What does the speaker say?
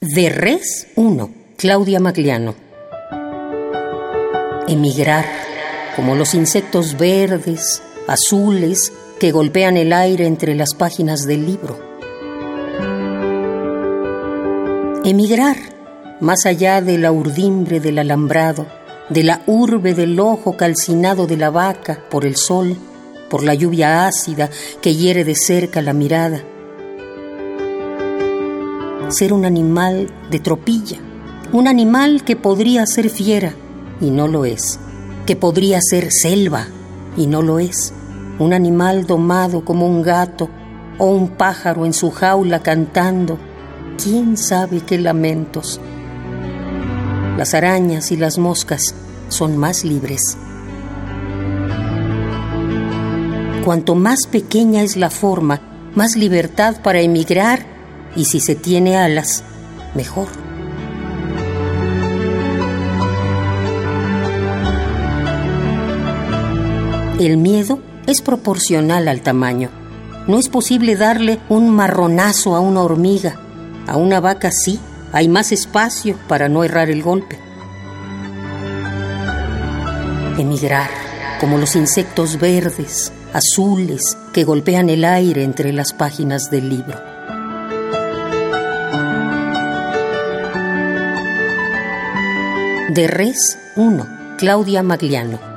De res 1, Claudia Magliano. Emigrar, como los insectos verdes, azules, que golpean el aire entre las páginas del libro. Emigrar, más allá de la urdimbre del alambrado, de la urbe del ojo calcinado de la vaca por el sol, por la lluvia ácida que hiere de cerca la mirada ser un animal de tropilla, un animal que podría ser fiera y no lo es, que podría ser selva y no lo es, un animal domado como un gato o un pájaro en su jaula cantando, quién sabe qué lamentos. Las arañas y las moscas son más libres. Cuanto más pequeña es la forma, más libertad para emigrar y si se tiene alas, mejor. El miedo es proporcional al tamaño. No es posible darle un marronazo a una hormiga. A una vaca sí, hay más espacio para no errar el golpe. Emigrar, como los insectos verdes, azules, que golpean el aire entre las páginas del libro. De Res 1, Claudia Magliano.